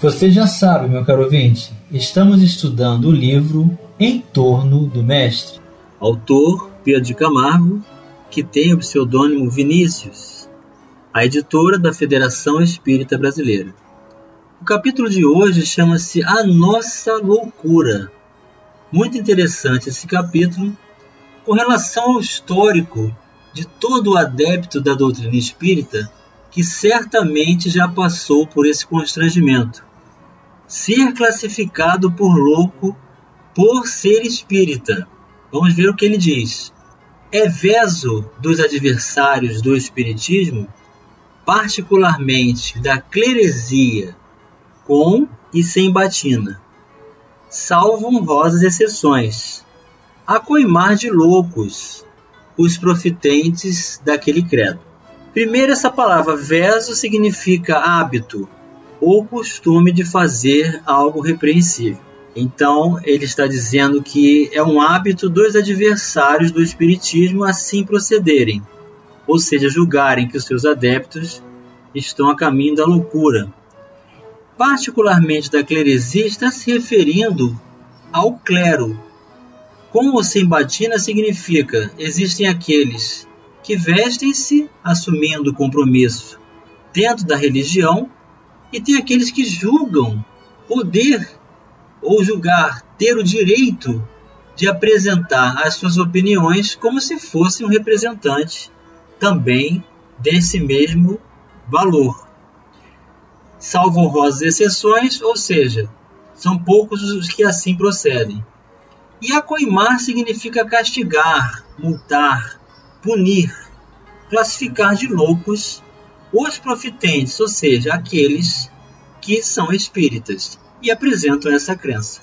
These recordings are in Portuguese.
Você já sabe, meu caro ouvinte, estamos estudando o livro Em Torno do Mestre. Autor Pedro de Camargo, que tem o pseudônimo Vinícius, a editora da Federação Espírita Brasileira. O capítulo de hoje chama-se A Nossa Loucura. Muito interessante esse capítulo com relação ao histórico de todo adepto da doutrina espírita que certamente já passou por esse constrangimento. Ser classificado por louco por ser espírita. Vamos ver o que ele diz. É veso dos adversários do espiritismo, particularmente da cleresia, com e sem batina, salvo honrosas exceções, a coimar de loucos os profitentes daquele credo. Primeiro, essa palavra verso significa hábito ou costume de fazer algo repreensível. Então, ele está dizendo que é um hábito dos adversários do Espiritismo assim procederem, ou seja, julgarem que os seus adeptos estão a caminho da loucura. Particularmente da cleresia, está se referindo ao clero. Como sem batina significa, existem aqueles que vestem-se assumindo compromisso dentro da religião, e tem aqueles que julgam poder ou julgar ter o direito de apresentar as suas opiniões como se fosse um representante também desse mesmo valor. Salvo honrosas exceções, ou seja, são poucos os que assim procedem. E acoimar significa castigar, multar, punir, classificar de loucos os profitentes, ou seja, aqueles que são espíritas e apresentam essa crença.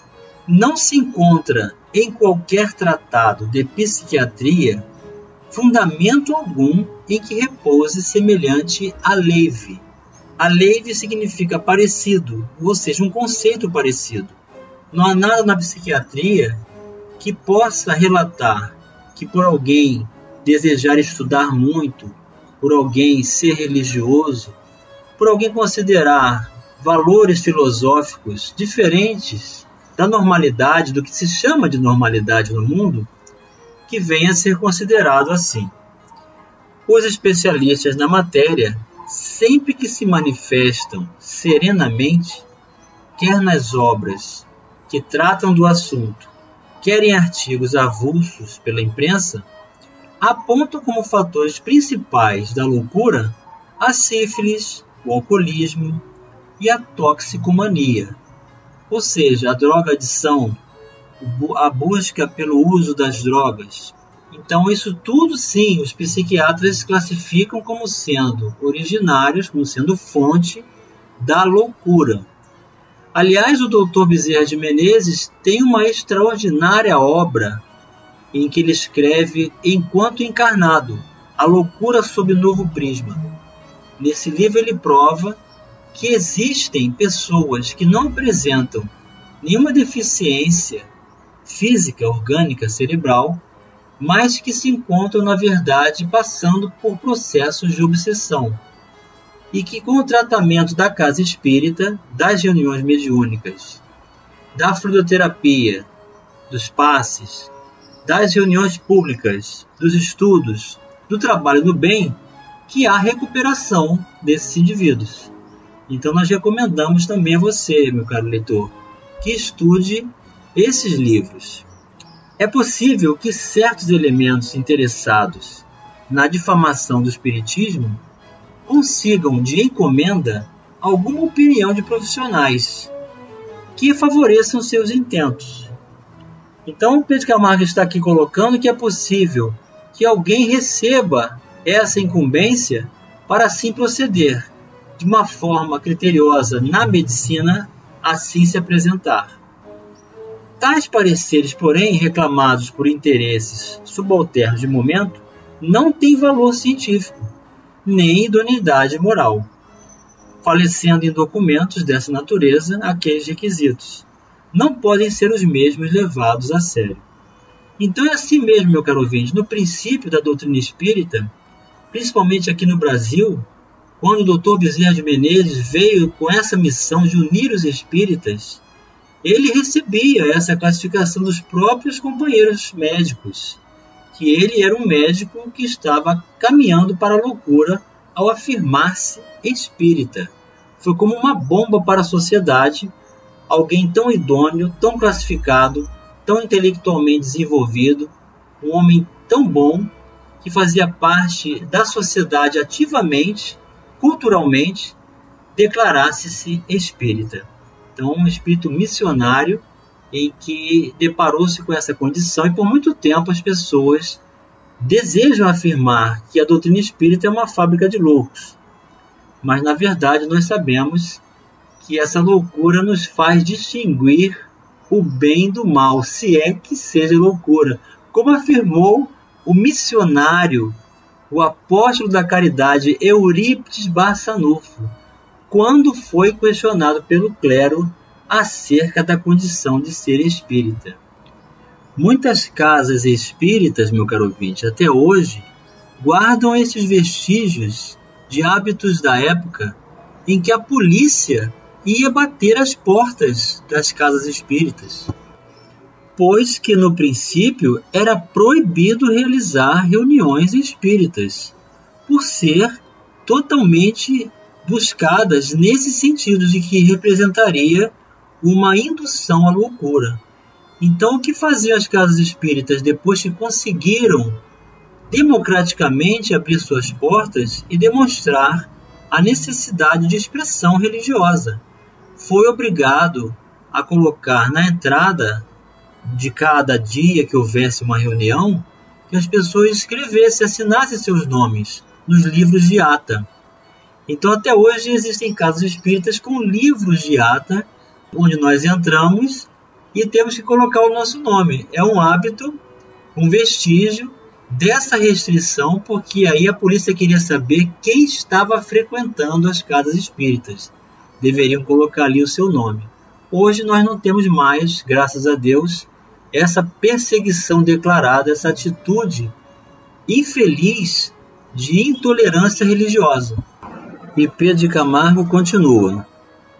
Não se encontra em qualquer tratado de psiquiatria fundamento algum em que repouse semelhante a leve. A leve significa parecido, ou seja, um conceito parecido. Não há nada na psiquiatria que possa relatar que por alguém desejar estudar muito, por alguém ser religioso, por alguém considerar valores filosóficos diferentes da normalidade, do que se chama de normalidade no mundo, que venha a ser considerado assim. Os especialistas na matéria, sempre que se manifestam serenamente, quer nas obras que tratam do assunto, quer em artigos avulsos pela imprensa, apontam como fatores principais da loucura a sífilis, o alcoolismo e a toxicomania, ou seja, a droga-adição, a busca pelo uso das drogas. Então, isso tudo sim, os psiquiatras classificam como sendo originários, como sendo fonte da loucura. Aliás, o Dr. Bezerra de Menezes tem uma extraordinária obra em que ele escreve Enquanto Encarnado, a loucura sob novo prisma. Nesse livro ele prova que existem pessoas que não apresentam nenhuma deficiência física, orgânica, cerebral, mas que se encontram, na verdade, passando por processos de obsessão. E que, com o tratamento da casa espírita, das reuniões mediúnicas, da fluidoterapia, dos passes, das reuniões públicas, dos estudos, do trabalho do bem, que há recuperação desses indivíduos. Então nós recomendamos também a você, meu caro leitor, que estude esses livros. É possível que certos elementos interessados na difamação do espiritismo consigam de encomenda alguma opinião de profissionais que favoreçam seus intentos então, Pedro Camargo está aqui colocando que é possível que alguém receba essa incumbência para assim proceder de uma forma criteriosa na medicina, assim se apresentar. Tais pareceres, porém, reclamados por interesses subalternos de momento, não têm valor científico, nem idoneidade moral, falecendo em documentos dessa natureza aqueles requisitos. Não podem ser os mesmos levados a sério. Então é assim mesmo, meu caro ouvinte, no princípio da doutrina espírita, principalmente aqui no Brasil, quando o Dr. Bezerra de Menezes veio com essa missão de unir os espíritas, ele recebia essa classificação dos próprios companheiros médicos, que ele era um médico que estava caminhando para a loucura ao afirmar-se espírita. Foi como uma bomba para a sociedade, alguém tão idôneo, tão classificado, tão intelectualmente desenvolvido, um homem tão bom que fazia parte da sociedade ativamente, culturalmente, declarasse-se espírita. Então, um espírito missionário em que deparou-se com essa condição e por muito tempo as pessoas desejam afirmar que a doutrina espírita é uma fábrica de loucos. Mas na verdade nós sabemos que essa loucura nos faz distinguir o bem do mal, se é que seja loucura. Como afirmou o missionário, o apóstolo da caridade Eurípides Barçanufo, quando foi questionado pelo clero acerca da condição de ser espírita. Muitas casas espíritas, meu caro ouvinte, até hoje, guardam esses vestígios de hábitos da época em que a polícia ia bater as portas das casas espíritas, pois que no princípio era proibido realizar reuniões espíritas, por ser totalmente buscadas nesse sentido de que representaria uma indução à loucura. Então, o que faziam as casas espíritas depois que conseguiram democraticamente abrir suas portas e demonstrar a necessidade de expressão religiosa? Foi obrigado a colocar na entrada de cada dia que houvesse uma reunião que as pessoas escrevessem, assinassem seus nomes nos livros de ata. Então, até hoje, existem casas espíritas com livros de ata, onde nós entramos e temos que colocar o nosso nome. É um hábito, um vestígio dessa restrição, porque aí a polícia queria saber quem estava frequentando as casas espíritas. Deveriam colocar ali o seu nome. Hoje nós não temos mais, graças a Deus, essa perseguição declarada, essa atitude infeliz de intolerância religiosa. E Pedro de Camargo continua: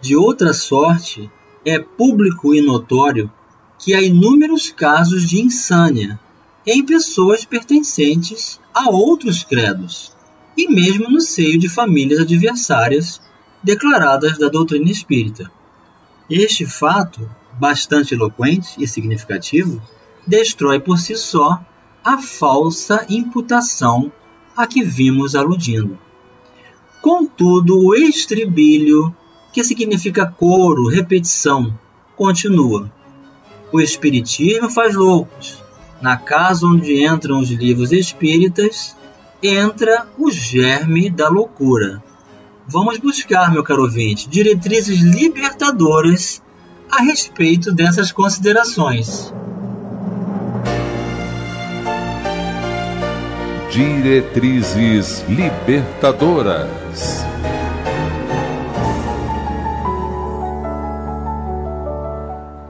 De outra sorte, é público e notório que há inúmeros casos de insânia em pessoas pertencentes a outros credos, e mesmo no seio de famílias adversárias declaradas da doutrina espírita. Este fato, bastante eloquente e significativo, destrói por si só a falsa imputação a que vimos aludindo. Contudo, o estribilho, que significa coro, repetição, continua. O Espiritismo faz loucos. Na casa onde entram os livros espíritas, entra o germe da loucura. Vamos buscar, meu caro ouvinte, diretrizes libertadoras a respeito dessas considerações. Diretrizes Libertadoras.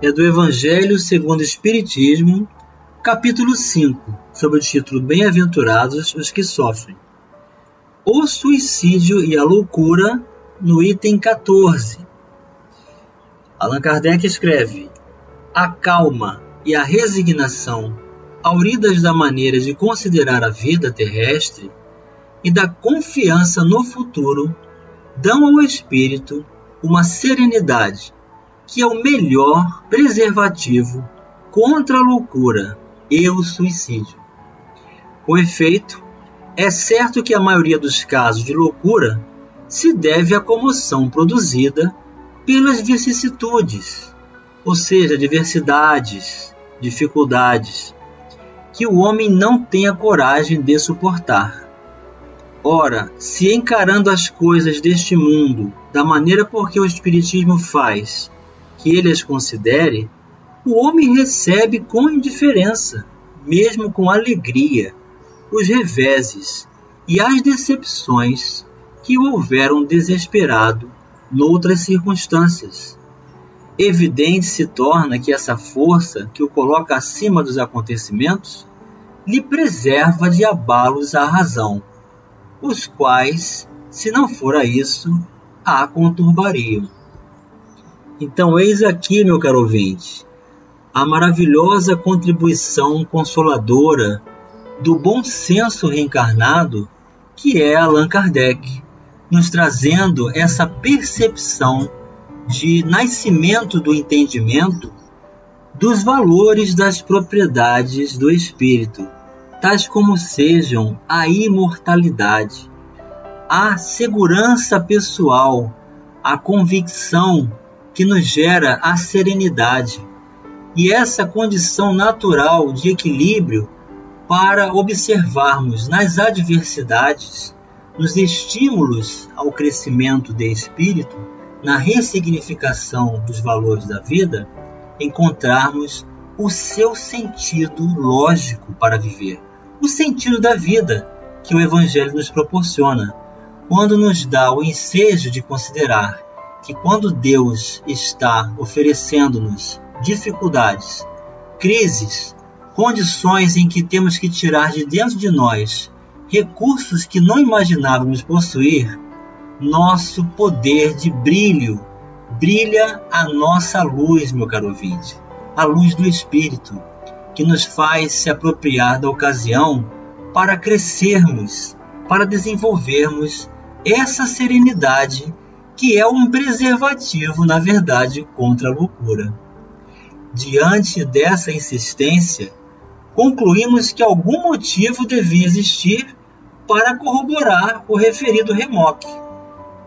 É do Evangelho segundo o Espiritismo, capítulo 5, sob o título Bem-aventurados os que sofrem. O suicídio e a loucura, no item 14. Allan Kardec escreve: A calma e a resignação auridas da maneira de considerar a vida terrestre e da confiança no futuro, dão ao espírito uma serenidade que é o melhor preservativo contra a loucura e o suicídio. Com efeito, é certo que a maioria dos casos de loucura se deve à comoção produzida pelas vicissitudes, ou seja, adversidades, dificuldades, que o homem não tem a coragem de suportar. Ora, se encarando as coisas deste mundo da maneira por que o Espiritismo faz que ele as considere, o homem recebe com indiferença, mesmo com alegria, os reveses e as decepções que o houveram desesperado noutras circunstâncias. Evidente se torna que essa força que o coloca acima dos acontecimentos lhe preserva de abalos à razão, os quais, se não fora isso, a conturbariam. Então, eis aqui, meu caro ouvinte, a maravilhosa contribuição consoladora do bom senso reencarnado que é Allan Kardec, nos trazendo essa percepção de nascimento do entendimento dos valores das propriedades do espírito, tais como sejam a imortalidade, a segurança pessoal, a convicção que nos gera a serenidade e essa condição natural de equilíbrio para observarmos nas adversidades, nos estímulos ao crescimento de espírito, na ressignificação dos valores da vida, encontrarmos o seu sentido lógico para viver, o sentido da vida que o Evangelho nos proporciona, quando nos dá o ensejo de considerar que quando Deus está oferecendo-nos dificuldades, crises, condições em que temos que tirar de dentro de nós recursos que não imaginávamos possuir, nosso poder de brilho brilha a nossa luz, meu caro ouvinte, a luz do Espírito, que nos faz se apropriar da ocasião para crescermos, para desenvolvermos essa serenidade que é um preservativo, na verdade, contra a loucura. Diante dessa insistência, concluímos que algum motivo devia existir para corroborar o referido remoque.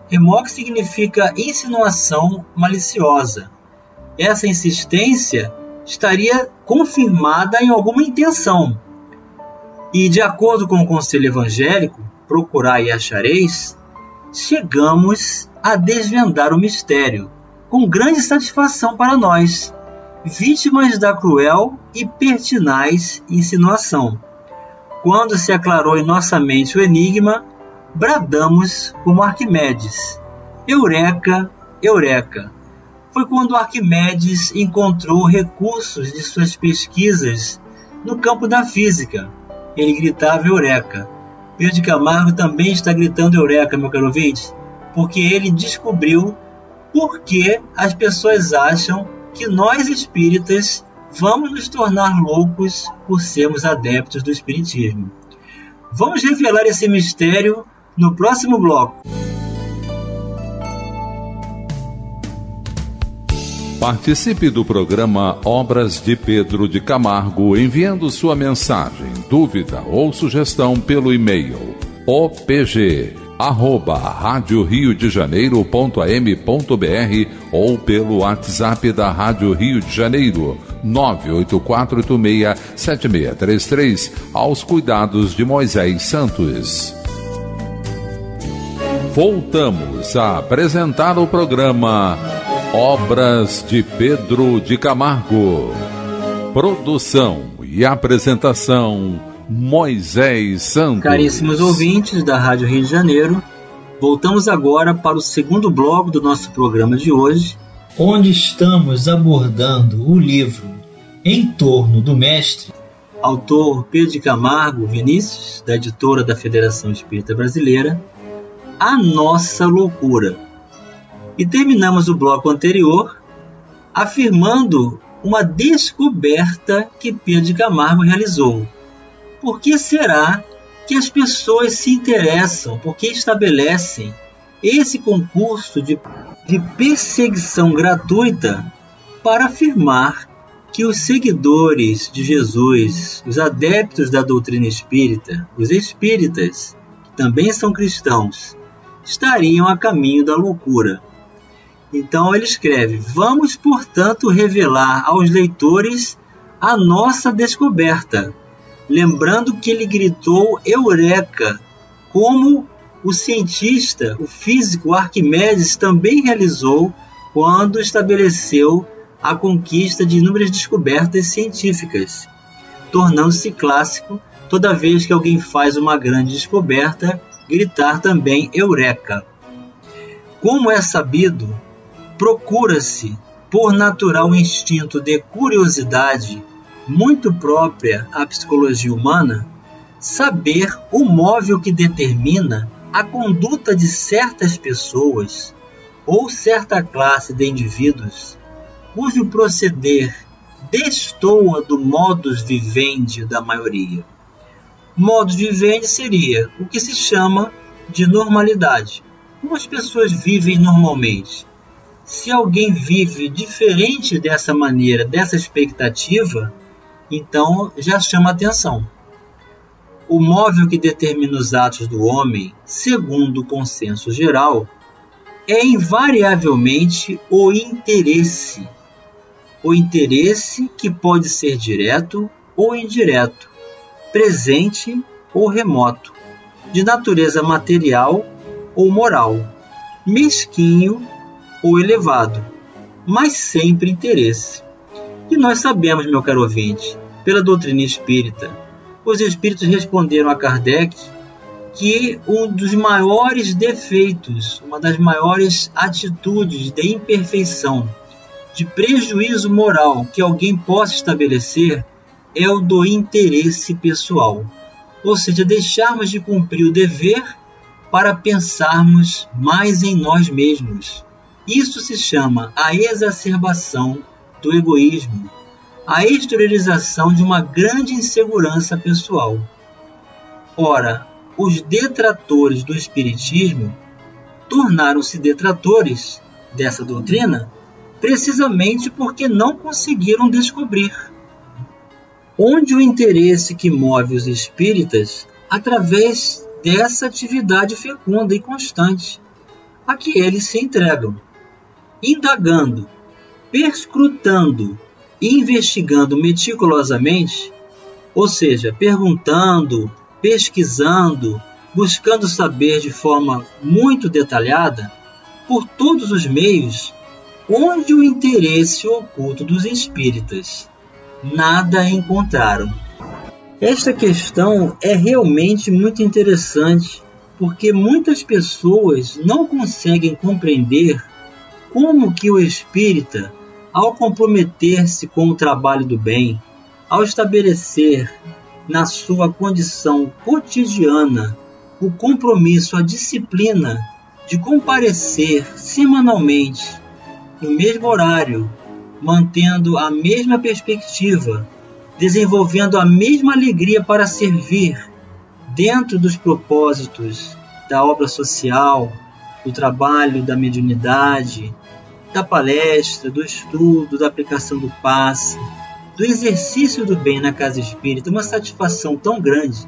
Remoque significa insinuação maliciosa. Essa insistência estaria confirmada em alguma intenção. E, de acordo com o conselho evangélico, procurai e achareis, chegamos a desvendar o mistério, com grande satisfação para nós, vítimas da cruel e pertinaz insinuação. Quando se aclarou em nossa mente o enigma, bradamos como Arquimedes: Eureka, Eureka! Foi quando Arquimedes encontrou recursos de suas pesquisas no campo da física. Ele gritava Eureka. Pedro Camargo também está gritando Eureka, meu caro ouvinte, porque ele descobriu por que as pessoas acham que nós espíritas vamos nos tornar loucos por sermos adeptos do espiritismo. Vamos revelar esse mistério no próximo bloco. Participe do programa Obras de Pedro de Camargo enviando sua mensagem, dúvida ou sugestão pelo e-mail opg arroba rádio Rio de Janeiro.am.br ou pelo WhatsApp da Rádio Rio de Janeiro 984867633 aos cuidados de Moisés Santos. Voltamos a apresentar o programa Obras de Pedro de Camargo. Produção e apresentação Moisés Santos. Caríssimos ouvintes da Rádio Rio de Janeiro, voltamos agora para o segundo bloco do nosso programa de hoje, onde estamos abordando o livro Em Torno do Mestre. Autor Pedro de Camargo Vinícius, da editora da Federação Espírita Brasileira, A Nossa Loucura. E terminamos o bloco anterior afirmando uma descoberta que Pedro de Camargo realizou por que será que as pessoas se interessam, por que estabelecem esse concurso de, de perseguição gratuita para afirmar que os seguidores de Jesus, os adeptos da doutrina espírita, os espíritas, que também são cristãos, estariam a caminho da loucura. Então ele escreve: Vamos, portanto, revelar aos leitores a nossa descoberta lembrando que ele gritou Eureka, como o cientista, o físico Arquimedes também realizou quando estabeleceu a conquista de inúmeras descobertas científicas, tornando-se clássico toda vez que alguém faz uma grande descoberta, gritar também Eureka! Como é sabido, procura-se, por natural instinto de curiosidade, muito própria à psicologia humana, saber o móvel que determina a conduta de certas pessoas ou certa classe de indivíduos cujo proceder destoa do modus vivendi da maioria. Modus vivendi seria o que se chama de normalidade, como as pessoas vivem normalmente. Se alguém vive diferente dessa maneira, dessa expectativa, então já chama atenção. O móvel que determina os atos do homem, segundo o consenso geral, é invariavelmente o interesse. O interesse que pode ser direto ou indireto, presente ou remoto, de natureza material ou moral, mesquinho ou elevado, mas sempre interesse. E nós sabemos, meu caro ouvinte, pela doutrina espírita, os espíritos responderam a Kardec que um dos maiores defeitos, uma das maiores atitudes de imperfeição, de prejuízo moral que alguém possa estabelecer é o do interesse pessoal. Ou seja, deixarmos de cumprir o dever para pensarmos mais em nós mesmos. Isso se chama a exacerbação do egoísmo, a exteriorização de uma grande insegurança pessoal. Ora, os detratores do Espiritismo tornaram-se detratores dessa doutrina precisamente porque não conseguiram descobrir onde o interesse que move os espíritas através dessa atividade fecunda e constante a que eles se entregam, indagando, perscrutando investigando meticulosamente, ou seja, perguntando, pesquisando, buscando saber de forma muito detalhada, por todos os meios, onde o interesse oculto dos espíritas. Nada encontraram. Esta questão é realmente muito interessante, porque muitas pessoas não conseguem compreender como que o espírita ao comprometer-se com o trabalho do bem, ao estabelecer na sua condição cotidiana o compromisso, a disciplina de comparecer semanalmente no mesmo horário, mantendo a mesma perspectiva, desenvolvendo a mesma alegria para servir dentro dos propósitos da obra social, do trabalho da mediunidade, da palestra, do estudo, da aplicação do passe, do exercício do bem na casa espírita, uma satisfação tão grande.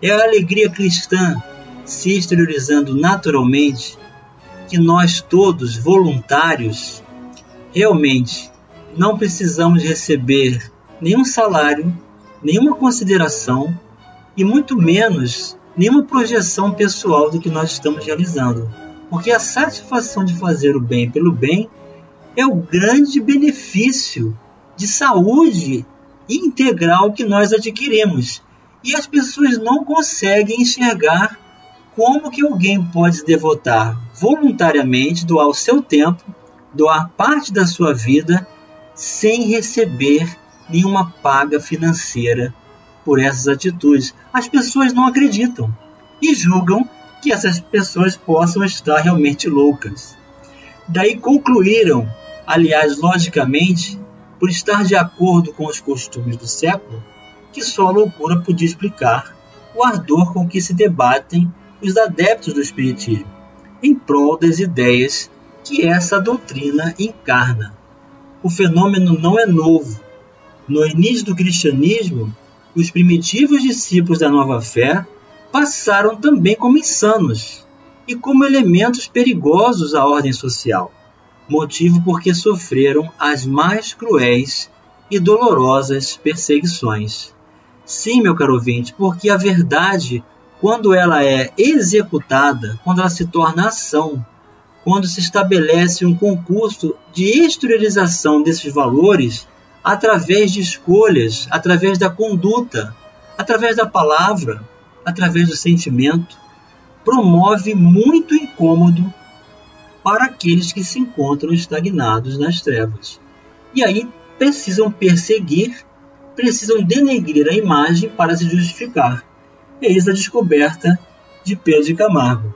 É a alegria cristã se exteriorizando naturalmente que nós todos, voluntários, realmente não precisamos receber nenhum salário, nenhuma consideração e muito menos nenhuma projeção pessoal do que nós estamos realizando porque a satisfação de fazer o bem pelo bem é o grande benefício de saúde integral que nós adquirimos. E as pessoas não conseguem enxergar como que alguém pode devotar voluntariamente, doar o seu tempo, doar parte da sua vida sem receber nenhuma paga financeira por essas atitudes. As pessoas não acreditam e julgam que essas pessoas possam estar realmente loucas. Daí concluíram, aliás, logicamente, por estar de acordo com os costumes do século, que só a loucura podia explicar o ardor com que se debatem os adeptos do Espiritismo em prol das ideias que essa doutrina encarna. O fenômeno não é novo. No início do cristianismo, os primitivos discípulos da nova fé passaram também como insanos e como elementos perigosos à ordem social, motivo porque sofreram as mais cruéis e dolorosas perseguições. Sim, meu caro ouvinte, porque a verdade, quando ela é executada, quando ela se torna ação, quando se estabelece um concurso de exteriorização desses valores através de escolhas, através da conduta, através da palavra, através do sentimento, promove muito incômodo para aqueles que se encontram estagnados nas trevas. E aí precisam perseguir, precisam denegrir a imagem para se justificar. Eis a descoberta de Pedro de Camargo.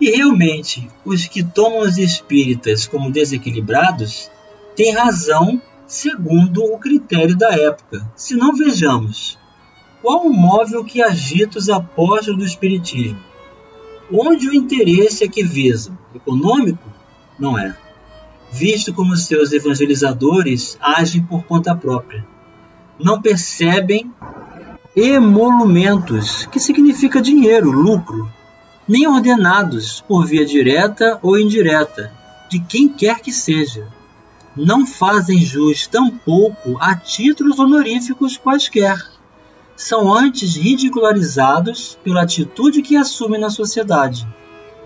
E realmente, os que tomam os espíritas como desequilibrados têm razão segundo o critério da época. Se não vejamos, qual o móvel que agita os apóstolos do espiritismo? Onde o interesse é que visam? Econômico? Não é. Visto como seus evangelizadores agem por conta própria. Não percebem emolumentos, que significa dinheiro, lucro, nem ordenados por via direta ou indireta, de quem quer que seja. Não fazem jus tampouco a títulos honoríficos quaisquer são antes ridicularizados pela atitude que assumem na sociedade.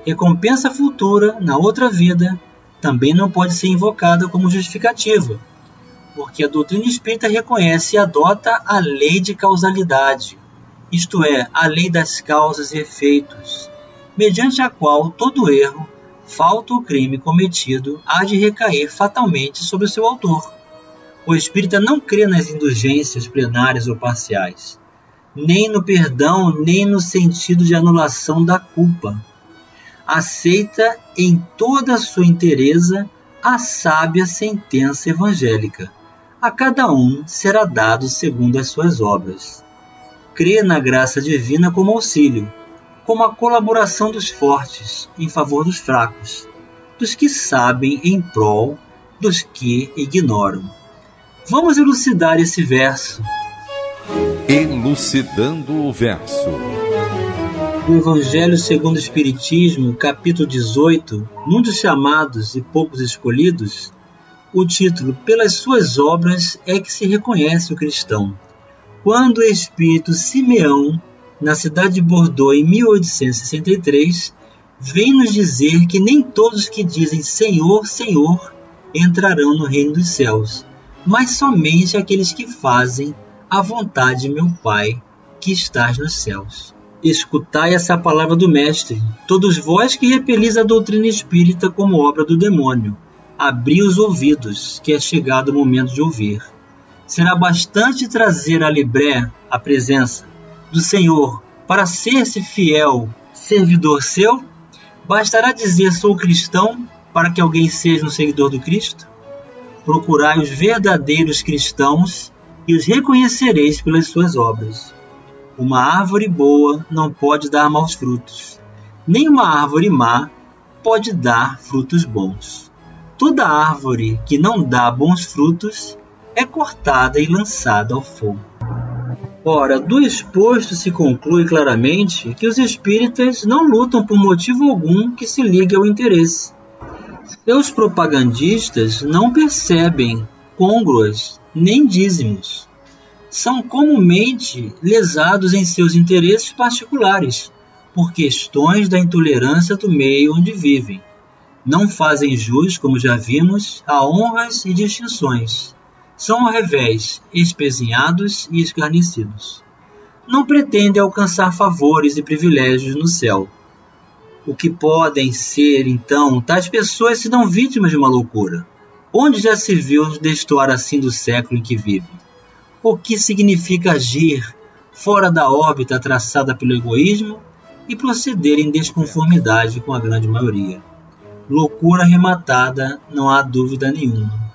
Recompensa futura, na outra vida, também não pode ser invocada como justificativa, porque a doutrina espírita reconhece e adota a lei de causalidade, isto é, a lei das causas e efeitos, mediante a qual todo erro, falta ou crime cometido há de recair fatalmente sobre seu autor. O espírita não crê nas indulgências plenárias ou parciais, nem no perdão, nem no sentido de anulação da culpa. Aceita em toda a sua inteireza a sábia sentença evangélica. A cada um será dado segundo as suas obras. Crê na graça divina como auxílio, como a colaboração dos fortes em favor dos fracos, dos que sabem em prol dos que ignoram. Vamos elucidar esse verso. Elucidando o verso. No Evangelho segundo o Espiritismo, capítulo 18, num dos chamados e poucos escolhidos, o título Pelas suas obras é que se reconhece o cristão. Quando o espírito Simeão, na cidade de Bordeaux em 1863, vem nos dizer que nem todos que dizem Senhor, Senhor entrarão no reino dos céus, mas somente aqueles que fazem a vontade de meu Pai que estás nos céus. Escutai essa palavra do Mestre, todos vós que repelis a doutrina espírita como obra do demônio. Abri os ouvidos, que é chegado o momento de ouvir. Será bastante trazer a Libré, a presença do Senhor, para ser-se fiel servidor seu? Bastará dizer sou cristão para que alguém seja um seguidor do Cristo? Procurai os verdadeiros cristãos e os reconhecereis pelas suas obras. Uma árvore boa não pode dar maus frutos, nem uma árvore má pode dar frutos bons. Toda árvore que não dá bons frutos é cortada e lançada ao fogo. Ora, do exposto se conclui claramente que os espíritas não lutam por motivo algum que se ligue ao interesse seus propagandistas não percebem congruas nem dízimos. São comumente lesados em seus interesses particulares por questões da intolerância do meio onde vivem. Não fazem jus, como já vimos, a honras e distinções. São ao revés espezinhados e escarnecidos. Não pretendem alcançar favores e privilégios no céu, o que podem ser, então, tais pessoas se dão vítimas de uma loucura. Onde já se viu destoar assim do século em que vive? O que significa agir fora da órbita traçada pelo egoísmo e proceder em desconformidade com a grande maioria? Loucura arrematada, não há dúvida nenhuma.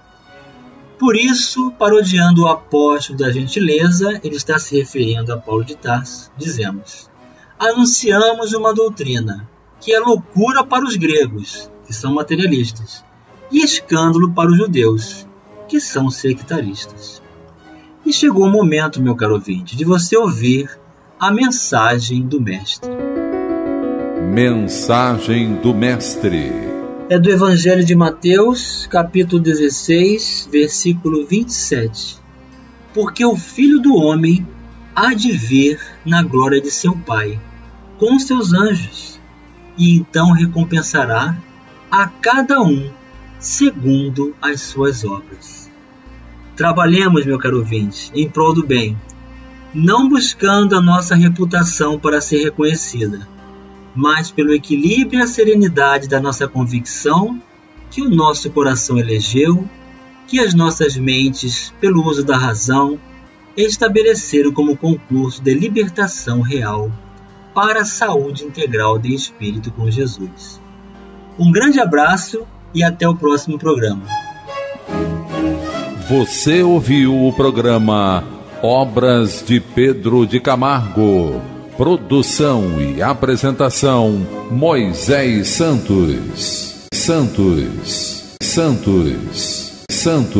Por isso, parodiando o apóstolo da gentileza, ele está se referindo a Paulo de Tarso, dizemos: Anunciamos uma doutrina que é loucura para os gregos, que são materialistas, e escândalo para os judeus, que são sectaristas. E chegou o momento, meu caro ouvinte, de você ouvir a mensagem do Mestre. Mensagem do Mestre é do Evangelho de Mateus, capítulo 16, versículo 27. Porque o Filho do Homem há de vir na glória de seu Pai, com seus anjos, e então recompensará a cada um segundo as suas obras. Trabalhemos, meu caro ouvinte, em prol do bem, não buscando a nossa reputação para ser reconhecida, mas pelo equilíbrio e a serenidade da nossa convicção que o nosso coração elegeu, que as nossas mentes, pelo uso da razão, estabeleceram como concurso de libertação real para a saúde integral de espírito com Jesus. Um grande abraço e até o próximo programa. Você ouviu o programa Obras de Pedro de Camargo. Produção e apresentação Moisés Santos. Santos. Santos. Santos.